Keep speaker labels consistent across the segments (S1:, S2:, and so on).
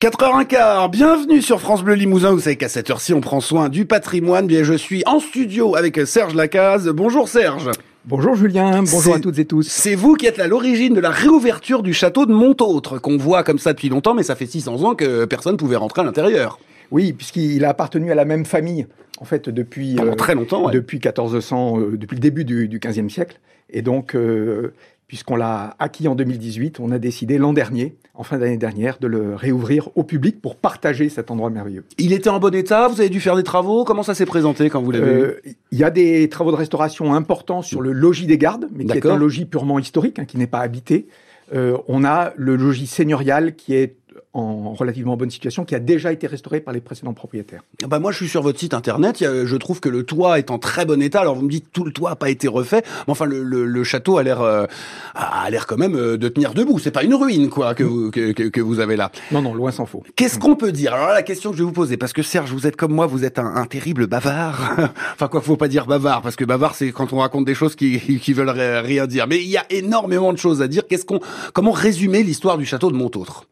S1: 4h15, bienvenue sur France Bleu Limousin. Vous savez qu'à cette heure-ci, on prend soin du patrimoine. Bien, je suis en studio avec Serge Lacaze. Bonjour Serge.
S2: Bonjour Julien, bonjour à toutes et tous.
S1: C'est vous qui êtes à l'origine de la réouverture du château de Montautre, qu'on voit comme ça depuis longtemps, mais ça fait 600 ans que personne ne pouvait rentrer à l'intérieur.
S2: Oui, puisqu'il a appartenu à la même famille, en fait, depuis...
S1: Pendant très longtemps, ouais.
S2: Depuis 1400, euh, depuis le début du, du 15e siècle. Et donc, euh, puisqu'on l'a acquis en 2018, on a décidé l'an dernier, en fin d'année dernière, de le réouvrir au public pour partager cet endroit merveilleux.
S1: Il était en bon état, vous avez dû faire des travaux, comment ça s'est présenté quand vous l'avez
S2: euh, Il y a des travaux de restauration importants sur le logis des gardes, mais qui est un logis purement historique, hein, qui n'est pas habité. Euh, on a le logis seigneurial qui est en relativement bonne situation, qui a déjà été restauré par les précédents propriétaires.
S1: Bah moi, je suis sur votre site internet. je trouve que le toit est en très bon état. Alors vous me dites tout le toit n'a pas été refait, mais enfin le, le, le château a l'air euh, a l'air quand même euh, de tenir debout. C'est pas une ruine quoi que vous que, que, que vous avez là.
S2: Non non, loin s'en faut.
S1: Qu'est-ce qu'on peut dire? Alors là, la question que je vais vous poser, parce que Serge, vous êtes comme moi, vous êtes un, un terrible bavard. enfin quoi, faut pas dire bavard, parce que bavard c'est quand on raconte des choses qui qui veulent rien dire. Mais il y a énormément de choses à dire. Qu'est-ce qu'on comment résumer l'histoire du château de Montautre?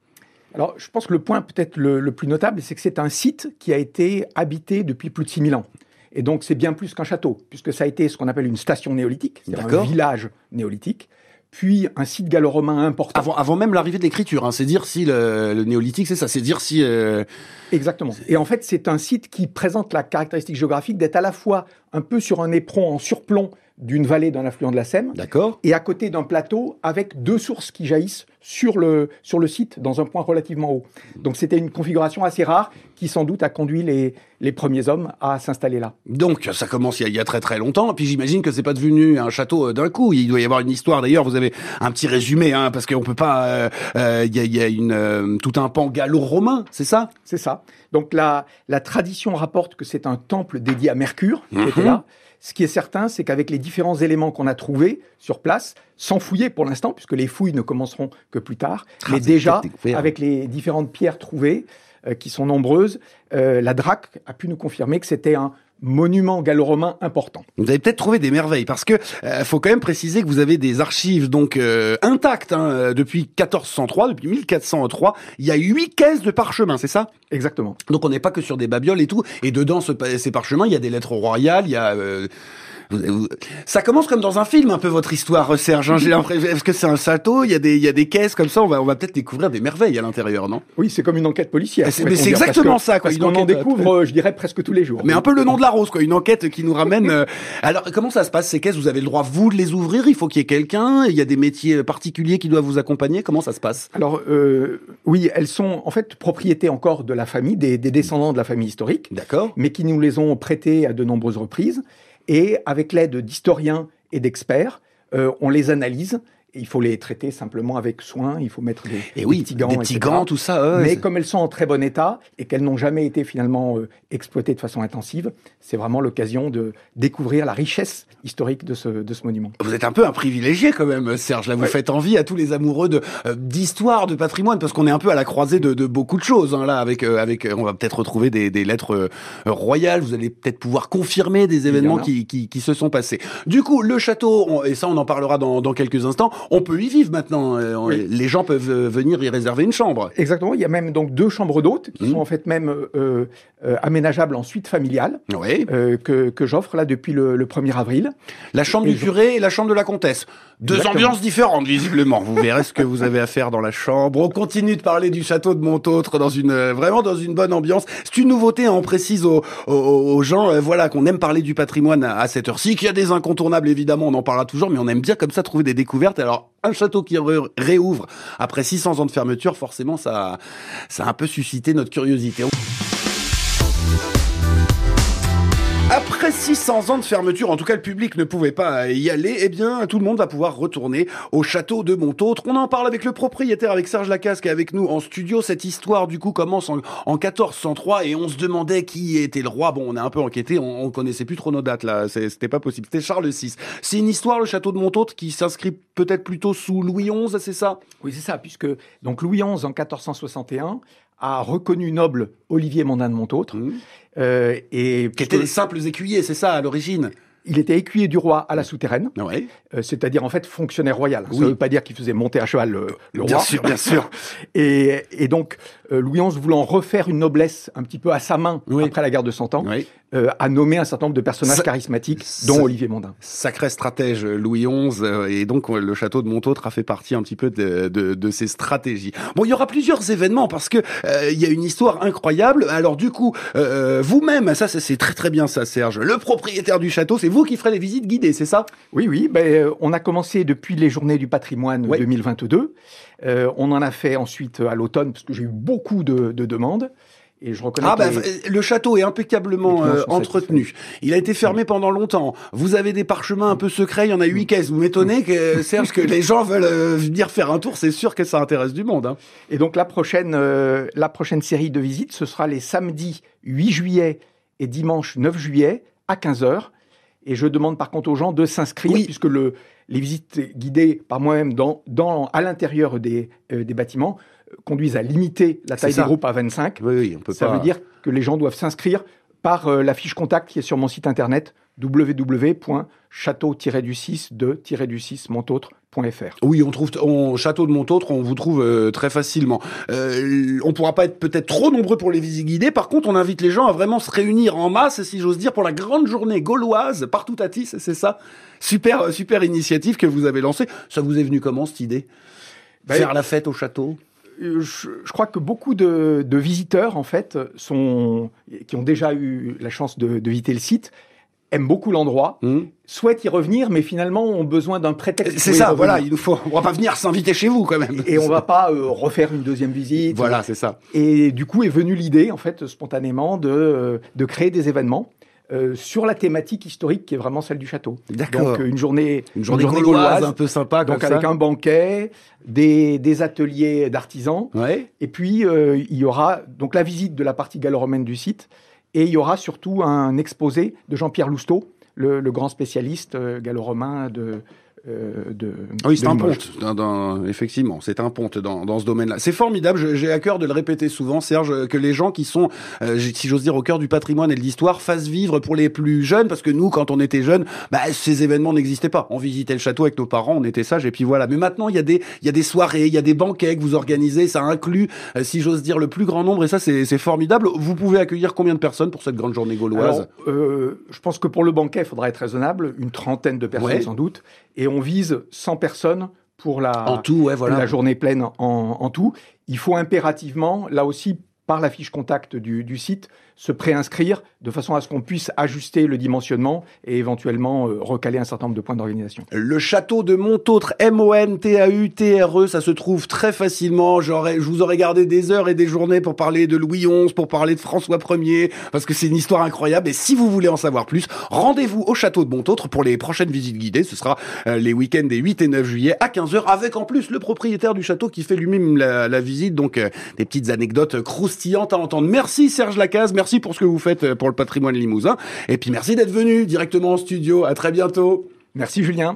S2: Alors, je pense que le point peut-être le, le, plus notable, c'est que c'est un site qui a été habité depuis plus de 6000 ans. Et donc, c'est bien plus qu'un château, puisque ça a été ce qu'on appelle une station néolithique, c'est-à-dire un village néolithique, puis un site gallo-romain important.
S1: Avant, avant même l'arrivée de l'écriture, hein, c'est dire si le, le néolithique, c'est ça, c'est dire si... Euh...
S2: Exactement. Et en fait, c'est un site qui présente la caractéristique géographique d'être à la fois un peu sur un éperon en surplomb d'une vallée d'un affluent de la Seine.
S1: D'accord.
S2: Et à côté d'un plateau avec deux sources qui jaillissent sur le, sur le site dans un point relativement haut. Donc c'était une configuration assez rare qui sans doute a conduit les, les premiers hommes à s'installer là.
S1: Donc ça commence il y, a, très très longtemps. Et puis j'imagine que c'est pas devenu un château d'un coup. Il doit y avoir une histoire. D'ailleurs, vous avez un petit résumé, hein, parce qu'on peut pas. Euh, euh, il y a, y a une, euh, tout un pan gallo-romain, c'est ça?
S2: C'est ça. Donc la, la tradition rapporte que c'est un temple dédié à Mercure qui était là. Ce qui est certain, c'est qu'avec les différents éléments qu'on a trouvés sur place, sans fouiller pour l'instant, puisque les fouilles ne commenceront que plus tard, ah, mais déjà, avec les différentes pierres trouvées, euh, qui sont nombreuses, euh, la DRAC a pu nous confirmer que c'était un monument gallo-romain important.
S1: Vous avez peut-être trouvé des merveilles parce que euh, faut quand même préciser que vous avez des archives donc euh, intactes hein, depuis 1403, depuis 1403. Il y a huit caisses de parchemins, c'est ça?
S2: Exactement.
S1: Donc on n'est pas que sur des babioles et tout. Et dedans ce, ces parchemins, il y a des lettres royales, il y a euh, ça commence comme dans un film, un peu votre histoire, Serge. Hein, J'ai l'impression, est-ce que c'est un château Il y a des, il y a des caisses comme ça. On va, on va peut-être découvrir des merveilles à l'intérieur, non?
S2: Oui, c'est comme une enquête policière.
S1: Mais c'est exactement ça, quoi.
S2: Parce qu'on en découvre, je dirais presque tous les jours.
S1: Mais un peu le nom de la rose, quoi. Une enquête qui nous ramène. euh... Alors, comment ça se passe ces caisses? Vous avez le droit vous de les ouvrir? Il faut qu'il y ait quelqu'un? Il y a des métiers particuliers qui doivent vous accompagner? Comment ça se passe?
S2: Alors, euh, oui, elles sont en fait propriété encore de la famille, des, des descendants de la famille historique.
S1: D'accord.
S2: Mais qui nous les ont prêtées à de nombreuses reprises. Et avec l'aide d'historiens et d'experts, euh, on les analyse. Il faut les traiter simplement avec soin. Il faut mettre des,
S1: et oui,
S2: des petits gants,
S1: des petits gants tout ça. Ouais,
S2: Mais comme elles sont en très bon état et qu'elles n'ont jamais été finalement euh, exploitées de façon intensive, c'est vraiment l'occasion de découvrir la richesse historique de ce, de ce monument.
S1: Vous êtes un peu un privilégié quand même, Serge. Là, vous ouais. faites envie à tous les amoureux de euh, d'histoire, de patrimoine, parce qu'on est un peu à la croisée de, de beaucoup de choses. Hein, là, avec euh, avec, on va peut-être retrouver des, des lettres royales. Vous allez peut-être pouvoir confirmer des événements qui, qui, qui, se sont passés. Du coup, le château, on, et ça, on en parlera dans, dans quelques instants. On peut y vivre maintenant. Oui. Les gens peuvent venir y réserver une chambre.
S2: Exactement. Il y a même donc deux chambres d'hôtes qui mmh. sont en fait même euh, euh, aménageables en suite familiale
S1: oui.
S2: euh, que, que j'offre là depuis le, le, 1er avril.
S1: La chambre et du curé et la chambre de la comtesse. Deux Exactement. ambiances différentes, visiblement. Vous verrez ce que vous avez à faire dans la chambre. On continue de parler du château de Montautre dans une vraiment dans une bonne ambiance. C'est une nouveauté, hein, on précise aux, aux, aux gens, euh, voilà, qu'on aime parler du patrimoine à, à cette heure-ci. Qu'il y a des incontournables, évidemment, on en parlera toujours, mais on aime bien comme ça trouver des découvertes. Alors, un château qui ré réouvre après 600 ans de fermeture, forcément, ça, ça a un peu suscité notre curiosité. Après 600 ans de fermeture, en tout cas le public ne pouvait pas y aller, eh bien tout le monde va pouvoir retourner au château de Montautre. On en parle avec le propriétaire, avec Serge Lacasse qui est avec nous en studio. Cette histoire du coup commence en, en 1403 et on se demandait qui était le roi. Bon, on a un peu enquêté, on, on connaissait plus trop nos dates là, c'était pas possible. C'était Charles VI. C'est une histoire, le château de Montautre, qui s'inscrit peut-être plutôt sous Louis XI, c'est ça?
S2: Oui, c'est ça, puisque donc Louis XI en 1461 a reconnu noble Olivier Mondin de Montautre.
S1: Mmh.
S2: Euh, et
S1: qui étaient des simples écuyers, c'est ça à l'origine.
S2: Il était écuyer du roi à la souterraine,
S1: ouais.
S2: euh, c'est-à-dire en fait fonctionnaire royal.
S1: Oui.
S2: Ça ne veut pas dire qu'il faisait monter à cheval le, le
S1: bien
S2: roi.
S1: sûr, bien sûr.
S2: et, et, donc Louis XI voulant refaire une noblesse un petit peu à sa main après la guerre de Cent Ans, euh, a nommé un certain nombre de personnages charismatiques, dont Olivier Mondin.
S1: Sacré stratège Louis XI, euh, et donc le château de Montautre a fait partie un petit peu de, de, de ces stratégies. Bon, il y aura plusieurs événements parce que euh, il y a une histoire incroyable. Alors du coup, vous-même, ça c'est très très bien ça, Serge. Le propriétaire du château, c'est vous qui ferez les visites guidées, c'est ça?
S2: Oui, oui. Ben, on a commencé depuis les Journées du Patrimoine 2022. on en a fait ensuite à l'automne parce que j'ai eu beaucoup de, de demandes.
S1: Et je reconnais ah bah, le château est impeccablement euh, entretenu. Il a été fermé pendant longtemps. Vous avez des parchemins un peu secrets, il y en a huit caisses. Vous m'étonnez que Serge que les gens veulent euh, venir faire un tour, c'est sûr que ça intéresse du monde. Hein.
S2: Et donc la prochaine euh, la prochaine série de visites, ce sera les samedis 8 juillet et dimanche 9 juillet à 15 h Et je demande par contre aux gens de s'inscrire puisque le les visites guidées par moi-même dans, dans à l'intérieur des, des bâtiments conduisent à limiter la taille des groupes à 25.
S1: Oui,
S2: Ça veut dire que les gens doivent s'inscrire par euh, la fiche contact qui est sur mon site internet www.château-du-6-de-du-6-montautre.fr.
S1: Oui, on trouve on, Château de Montautre, on vous trouve euh, très facilement. Euh, on pourra pas être peut-être trop nombreux pour les visites guidées. Par contre, on invite les gens à vraiment se réunir en masse, si j'ose dire, pour la grande journée gauloise partout à Tis. C'est ça. Super, super initiative que vous avez lancée. Ça vous est venu comment cette idée? Ben, Faire la fête au château?
S2: Je, crois que beaucoup de, visiteurs, en fait, sont, qui ont déjà eu la chance de, visiter le site, aiment beaucoup l'endroit, mmh. souhaitent y revenir, mais finalement ont besoin d'un prétexte.
S1: C'est ça, voilà, il nous faut. On va pas venir s'inviter chez vous quand même.
S2: Et, on va pas euh, refaire une deuxième visite.
S1: Voilà, c'est ça.
S2: Et du coup est venue l'idée, en fait, spontanément, de, de créer des événements euh, sur la thématique historique qui est vraiment celle du château.
S1: D'accord.
S2: Donc une journée,
S1: une journée, gauloise, un peu sympa,
S2: donc avec un banquet, des, des ateliers d'artisans,
S1: ouais.
S2: et puis euh, il y aura donc la visite de la partie gallo-romaine du site, et il y aura surtout un exposé de Jean-Pierre Lousteau, le, le, grand spécialiste euh, gallo-romain de euh, de.
S1: Ah oui, c'est un ponte, effectivement, c'est un ponte dans, dans ce domaine-là. C'est formidable, j'ai à cœur de le répéter souvent, Serge, que les gens qui sont, euh, si j'ose dire, au cœur du patrimoine et de l'histoire, fassent vivre pour les plus jeunes, parce que nous, quand on était jeunes, bah, ces événements n'existaient pas. On visitait le château avec nos parents, on était sages, et puis voilà. Mais maintenant, il y a des, y a des soirées, il y a des banquets que vous organisez, ça inclut, euh, si j'ose dire, le plus grand nombre, et ça, c'est formidable. Vous pouvez accueillir combien de personnes pour cette grande journée gauloise?
S2: Euh, Je pense que pour le banquet, il faudra être raisonnable, une trentaine de personnes sans doute, et on vise 100 personnes pour la, la journée pleine en, en, tout. Il faut impérativement, là aussi, par la fiche contact du, du site, se préinscrire de façon à ce qu'on puisse ajuster le dimensionnement et éventuellement euh, recaler un certain nombre de points d'organisation.
S1: Le château de Montautre, M-O-N-T-A-U-T-R-E, ça se trouve très facilement. J'aurais, je vous aurais gardé des heures et des journées pour parler de Louis XI, pour parler de François Ier, parce que c'est une histoire incroyable. Et si vous voulez en savoir plus, rendez-vous au château de Montautre pour les prochaines visites guidées. Ce sera euh, les week-ends des 8 et 9 juillet à 15h, avec en plus le propriétaire du château qui fait lui-même la, visite. Donc euh, des petites anecdotes croustillantes à entendre. Merci Serge Lacaze, merci pour ce que vous faites pour le patrimoine limousin. Et puis merci d'être venu directement en studio. À très bientôt.
S2: Merci Julien.